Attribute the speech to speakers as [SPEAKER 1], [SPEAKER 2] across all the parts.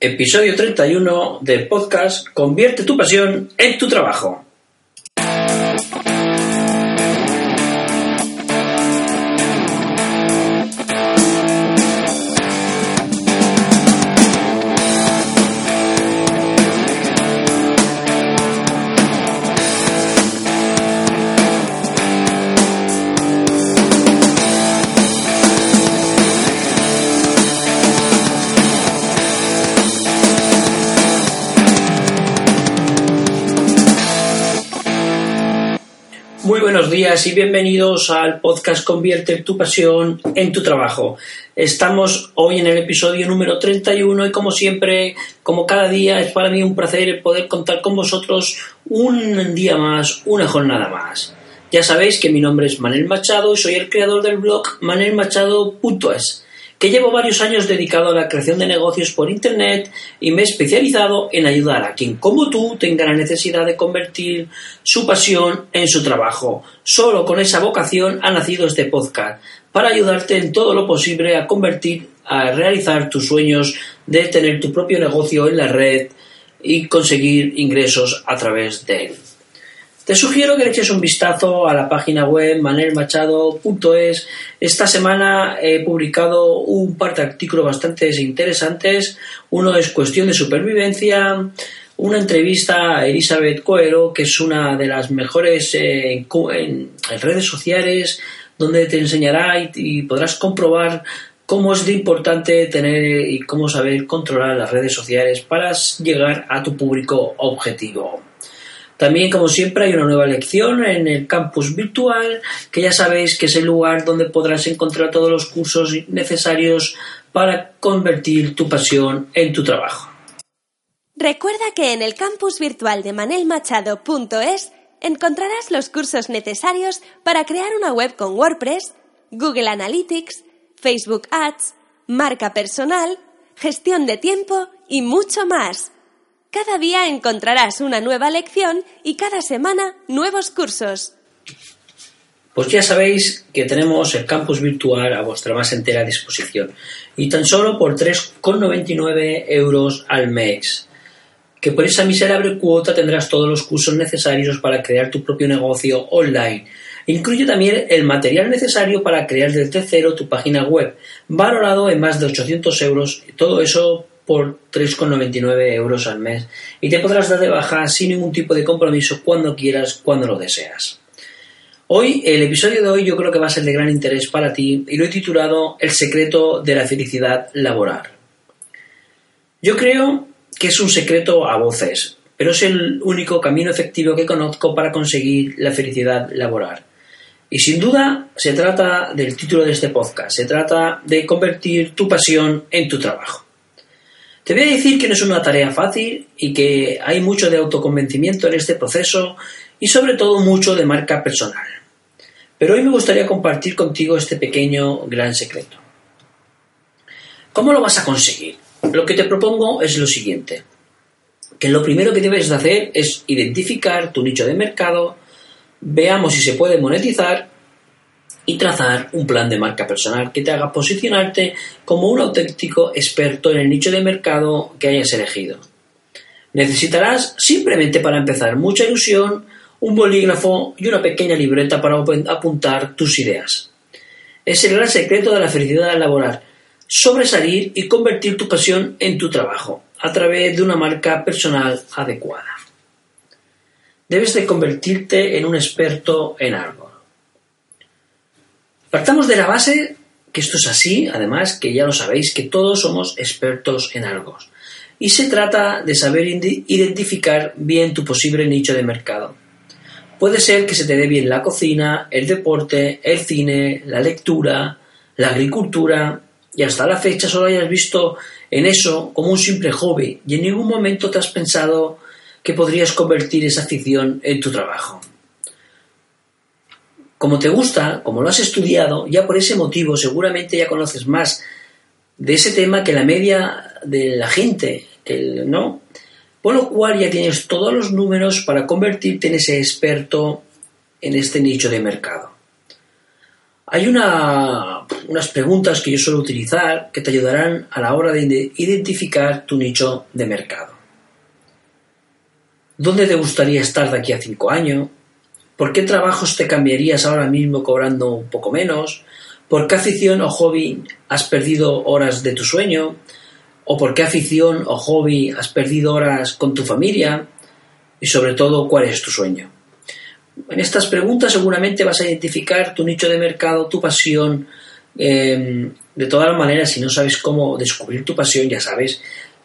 [SPEAKER 1] Episodio 31 del podcast Convierte tu pasión en tu trabajo. Buenos días y bienvenidos al podcast Convierte tu pasión en tu trabajo. Estamos hoy en el episodio número 31 y como siempre, como cada día, es para mí un placer poder contar con vosotros un día más, una jornada más. Ya sabéis que mi nombre es Manel Machado y soy el creador del blog manelmachado.es que llevo varios años dedicado a la creación de negocios por Internet y me he especializado en ayudar a quien como tú tenga la necesidad de convertir su pasión en su trabajo. Solo con esa vocación ha nacido este podcast, para ayudarte en todo lo posible a convertir, a realizar tus sueños de tener tu propio negocio en la red y conseguir ingresos a través de él. Te sugiero que le eches un vistazo a la página web manelmachado.es. Esta semana he publicado un par de artículos bastante interesantes. Uno es cuestión de supervivencia, una entrevista a Elizabeth Coero, que es una de las mejores eh, en, redes sociales, donde te enseñará y, y podrás comprobar cómo es de importante tener y cómo saber controlar las redes sociales para llegar a tu público objetivo. También, como siempre, hay una nueva lección en el campus virtual, que ya sabéis que es el lugar donde podrás encontrar todos los cursos necesarios para convertir tu pasión en tu trabajo.
[SPEAKER 2] Recuerda que en el campus virtual de manelmachado.es encontrarás los cursos necesarios para crear una web con WordPress, Google Analytics, Facebook Ads, marca personal, gestión de tiempo y mucho más. Cada día encontrarás una nueva lección y cada semana nuevos cursos.
[SPEAKER 1] Pues ya sabéis que tenemos el campus virtual a vuestra más entera disposición y tan solo por 3,99 euros al mes. Que por esa miserable cuota tendrás todos los cursos necesarios para crear tu propio negocio online. Incluye también el material necesario para crear desde cero tu página web, valorado en más de 800 euros. Todo eso por 3,99 euros al mes y te podrás dar de baja sin ningún tipo de compromiso cuando quieras, cuando lo deseas. Hoy, el episodio de hoy yo creo que va a ser de gran interés para ti y lo he titulado El secreto de la felicidad laboral. Yo creo que es un secreto a voces, pero es el único camino efectivo que conozco para conseguir la felicidad laboral. Y sin duda se trata del título de este podcast, se trata de convertir tu pasión en tu trabajo. Te voy a decir que no es una tarea fácil y que hay mucho de autoconvencimiento en este proceso y sobre todo mucho de marca personal. Pero hoy me gustaría compartir contigo este pequeño gran secreto. ¿Cómo lo vas a conseguir? Lo que te propongo es lo siguiente, que lo primero que debes de hacer es identificar tu nicho de mercado, veamos si se puede monetizar y trazar un plan de marca personal que te haga posicionarte como un auténtico experto en el nicho de mercado que hayas elegido. Necesitarás simplemente para empezar mucha ilusión, un bolígrafo y una pequeña libreta para apuntar tus ideas. Es el gran secreto de la felicidad laboral, sobresalir y convertir tu pasión en tu trabajo a través de una marca personal adecuada. Debes de convertirte en un experto en algo. Partamos de la base que esto es así, además que ya lo sabéis que todos somos expertos en algo. Y se trata de saber identificar bien tu posible nicho de mercado. Puede ser que se te dé bien la cocina, el deporte, el cine, la lectura, la agricultura, y hasta la fecha solo hayas visto en eso como un simple hobby y en ningún momento te has pensado que podrías convertir esa afición en tu trabajo. Como te gusta, como lo has estudiado, ya por ese motivo seguramente ya conoces más de ese tema que la media de la gente, ¿no? Por lo cual ya tienes todos los números para convertirte en ese experto en este nicho de mercado. Hay unas preguntas que yo suelo utilizar que te ayudarán a la hora de identificar tu nicho de mercado. ¿Dónde te gustaría estar de aquí a cinco años? ¿Por qué trabajos te cambiarías ahora mismo cobrando un poco menos? ¿Por qué afición o hobby has perdido horas de tu sueño? ¿O por qué afición o hobby has perdido horas con tu familia? Y sobre todo, ¿cuál es tu sueño? En estas preguntas seguramente vas a identificar tu nicho de mercado, tu pasión. Em, de todas maneras, si no sabes cómo descubrir tu pasión, ya sabes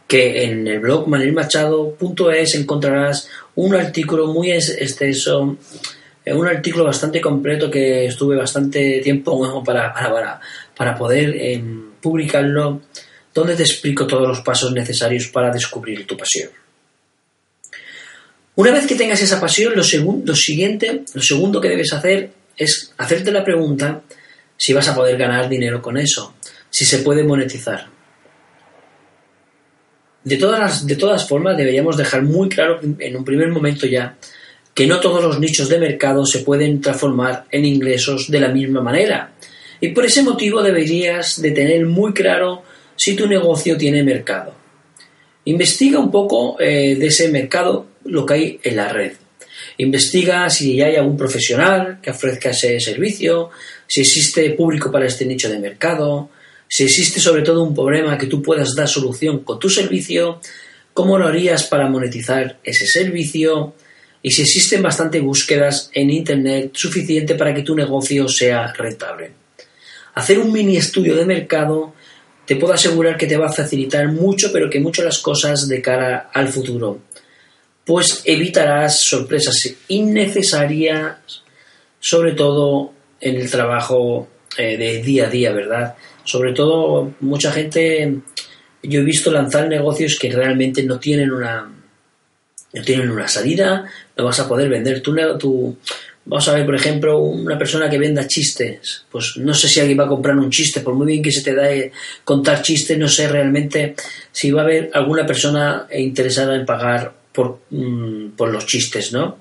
[SPEAKER 1] que en el blog manelmachado.es encontrarás un artículo muy extenso, eh, un artículo bastante completo que estuve bastante tiempo para, para, para poder em, publicarlo, donde te explico todos los pasos necesarios para descubrir tu pasión. Una vez que tengas esa pasión, lo, siguiente, lo segundo que debes hacer es hacerte la pregunta si vas a poder ganar dinero con eso, si se puede monetizar. De todas, de todas formas, deberíamos dejar muy claro en un primer momento ya que no todos los nichos de mercado se pueden transformar en ingresos de la misma manera. Y por ese motivo deberías de tener muy claro si tu negocio tiene mercado. Investiga un poco eh, de ese mercado lo que hay en la red. Investiga si hay algún profesional que ofrezca ese servicio, si existe público para este nicho de mercado, si existe sobre todo un problema que tú puedas dar solución con tu servicio, cómo lo harías para monetizar ese servicio y si existen bastantes búsquedas en Internet suficiente para que tu negocio sea rentable. Hacer un mini estudio de mercado te puedo asegurar que te va a facilitar mucho, pero que mucho las cosas de cara al futuro pues evitarás sorpresas innecesarias, sobre todo en el trabajo eh, de día a día, ¿verdad? Sobre todo, mucha gente, yo he visto lanzar negocios que realmente no tienen una, no tienen una salida, no vas a poder vender tu, tu, Vamos a ver, por ejemplo, una persona que venda chistes. Pues no sé si alguien va a comprar un chiste, por muy bien que se te da contar chistes, no sé realmente si va a haber alguna persona interesada en pagar por, mm, por los chistes, ¿no?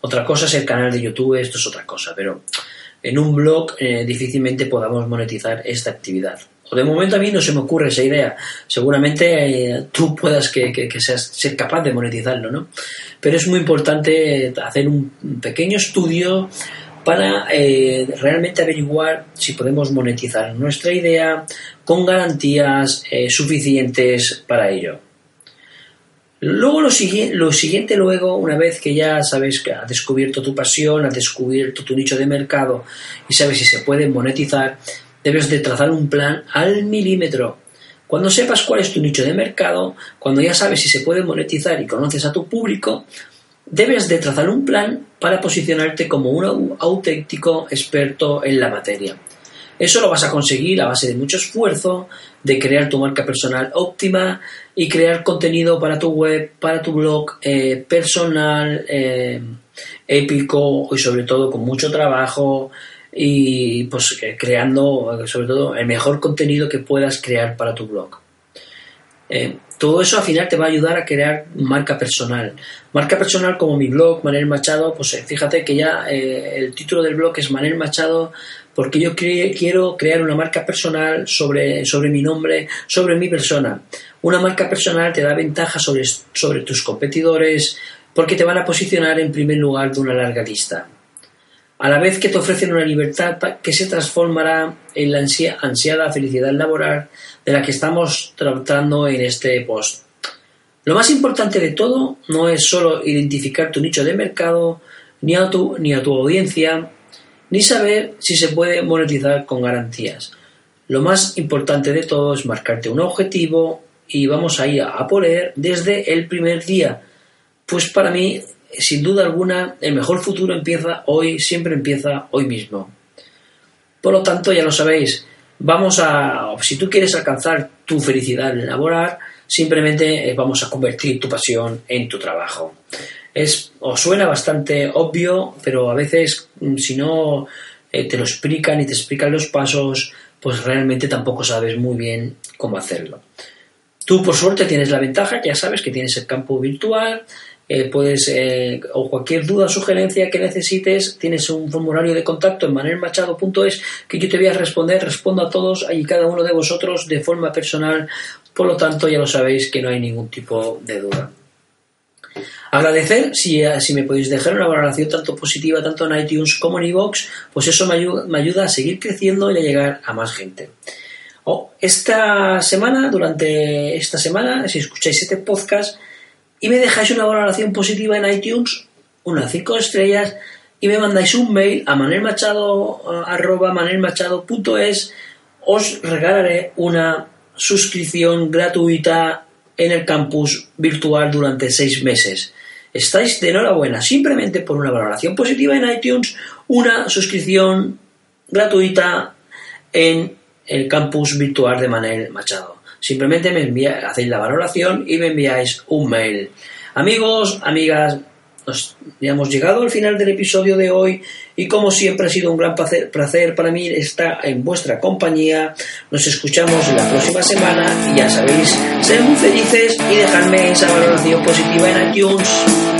[SPEAKER 1] Otra cosa es el canal de YouTube, esto es otra cosa, pero en un blog eh, difícilmente podamos monetizar esta actividad. De momento a mí no se me ocurre esa idea. Seguramente eh, tú puedas que, seas ser capaz de monetizarlo, ¿no? Pero es muy importante hacer un pequeño estudio para eh, realmente averiguar si podemos monetizar nuestra idea con garantías suficientes para ello. Luego lo, lo siguiente, luego, una vez que ya sabes que has descubierto tu pasión, has descubierto tu nicho de mercado y sabes si se puede monetizar, debes de trazar un plan al milímetro. Cuando sepas cuál es tu nicho de mercado, cuando ya sabes si se puede monetizar y conoces a tu público, debes de trazar un plan para posicionarte como un auténtico experto en la materia. Eso lo vas a conseguir a base de mucho esfuerzo, de crear tu marca personal óptima y crear contenido para tu web, para tu blog eh, personal, eh, épico y sobre todo con mucho trabajo y pues eh, creando sobre todo el mejor contenido que puedas crear para tu blog. todo eso al final te va a ayudar a crear marca personal. Marca personal como mi blog, Manel Machado, pues fíjate que ya el título del blog es Manel Machado porque yo quiero crear una marca personal sobre, sobre mi nombre, sobre mi persona. Una marca personal te da ventaja sobre, sobre tus competidores porque te van a posicionar en primer lugar de una larga lista. A la vez que te ofrecen una libertad que se transformará en la ansiada felicidad laboral de la que estamos tratando en este post. Lo más importante de todo no es solo identificar tu nicho de mercado, ni a tu, ni a tu audiencia, ni saber si se puede monetizar con garantías. Lo más importante de todo es marcarte un objetivo y vamos a ir a poner desde el primer día. Pues para mí, sin duda alguna, el mejor futuro empieza hoy, siempre empieza hoy mismo. Por lo tanto, ya lo sabéis, vamos a, si tú quieres alcanzar tu felicidad en laborar, simplemente eh, vamos a convertir tu pasión en tu trabajo es o suena bastante obvio, pero a veces mm, si no eh, te lo explican y te explican los pasos, pues realmente tampoco sabes muy bien cómo hacerlo. Tú por suerte tienes la ventaja, ya sabes que tienes el campo virtual, eh, puedes, eh, o cualquier duda o sugerencia que necesites, tienes un formulario de contacto en manelmachado.es que yo te voy a responder, respondo a todos y cada uno de vosotros de forma personal, por lo tanto ya lo sabéis que no hay ningún tipo de duda. Agradecer si, si me podéis dejar una valoración tanto positiva tanto en iTunes como en iVoox, pues eso me ayuda, me ayuda a seguir creciendo y a llegar a más gente. Oh, esta semana, durante esta semana, si escucháis este podcast, y me dejáis una valoración positiva en iTunes, unas 5 estrellas, y me mandáis un mail a manelmachado.es, os regalaré una suscripción gratuita en el campus virtual durante 6 meses. Estáis de enhorabuena, simplemente por una valoración positiva en iTunes, una suscripción gratuita en el campus virtual de Manel Machado. Simplemente me envía, hacéis la valoración y me enviáis un mail. Amigos, amigas, hemos llegado al final del episodio de hoy y como siempre ha sido un gran placer, para mí estar en vuestra compañía. Nos escuchamos la próxima semana y ya sabéis, ser muy felices y dejarme esa valoración positiva en iTunes.